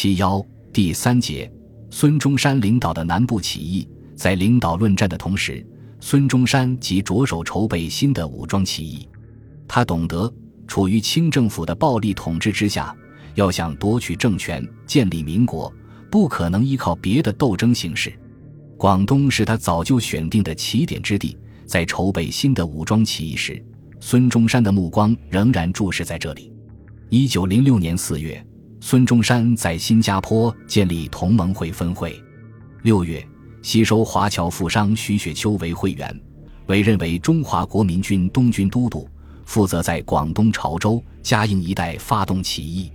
七幺第三节，孙中山领导的南部起义，在领导论战的同时，孙中山即着手筹备新的武装起义。他懂得，处于清政府的暴力统治之下，要想夺取政权、建立民国，不可能依靠别的斗争形式。广东是他早就选定的起点之地，在筹备新的武装起义时，孙中山的目光仍然注视在这里。一九零六年四月。孙中山在新加坡建立同盟会分会。六月，吸收华侨富商徐雪秋为会员，委任为中华国民军东军都督，负责在广东潮州、嘉应一带发动起义。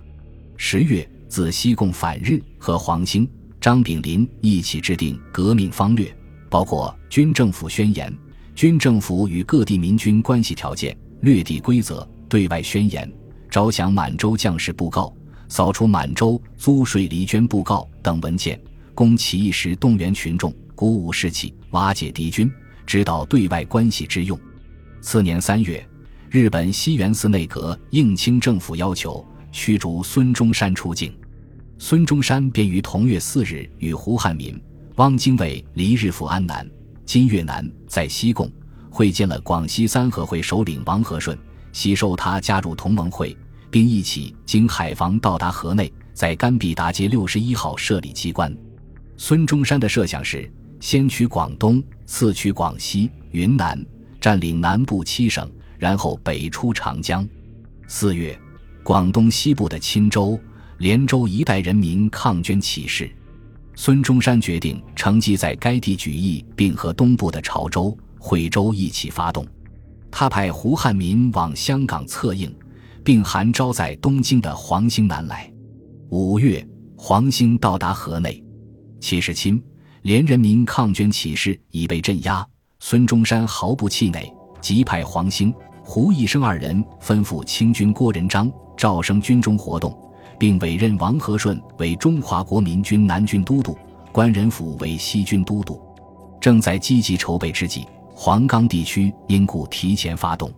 十月，自西贡反日，和黄兴、张炳麟一起制定革命方略，包括军政府宣言、军政府与各地民军关系条件、略地规则、对外宣言、招降满洲将士布告。扫除满洲租税离捐布告等文件，供起义时动员群众、鼓舞士气、瓦解敌军、指导对外关系之用。次年三月，日本西园寺内阁应清政府要求，驱逐孙中山出境。孙中山便于同月四日与胡汉民、汪精卫离日赴安南，今越南在西贡会见了广西三合会首领王和顺，吸收他加入同盟会。并一起经海防到达河内，在甘必达街六十一号设立机关。孙中山的设想是先取广东，次取广西、云南，占领南部七省，然后北出长江。四月，广东西部的钦州、连州一带人民抗捐起事，孙中山决定乘机在该地举义，并和东部的潮州、惠州一起发动。他派胡汉民往香港策应。并函招在东京的黄兴南来。五月，黄兴到达河内。七十亲，连人民抗捐起事已被镇压。孙中山毫不气馁，即派黄兴、胡一生二人吩咐清军郭仁章赵升军中活动，并委任王和顺为中华国民军南军都督，关仁甫为西军都督。正在积极筹备之际，黄冈地区因故提前发动。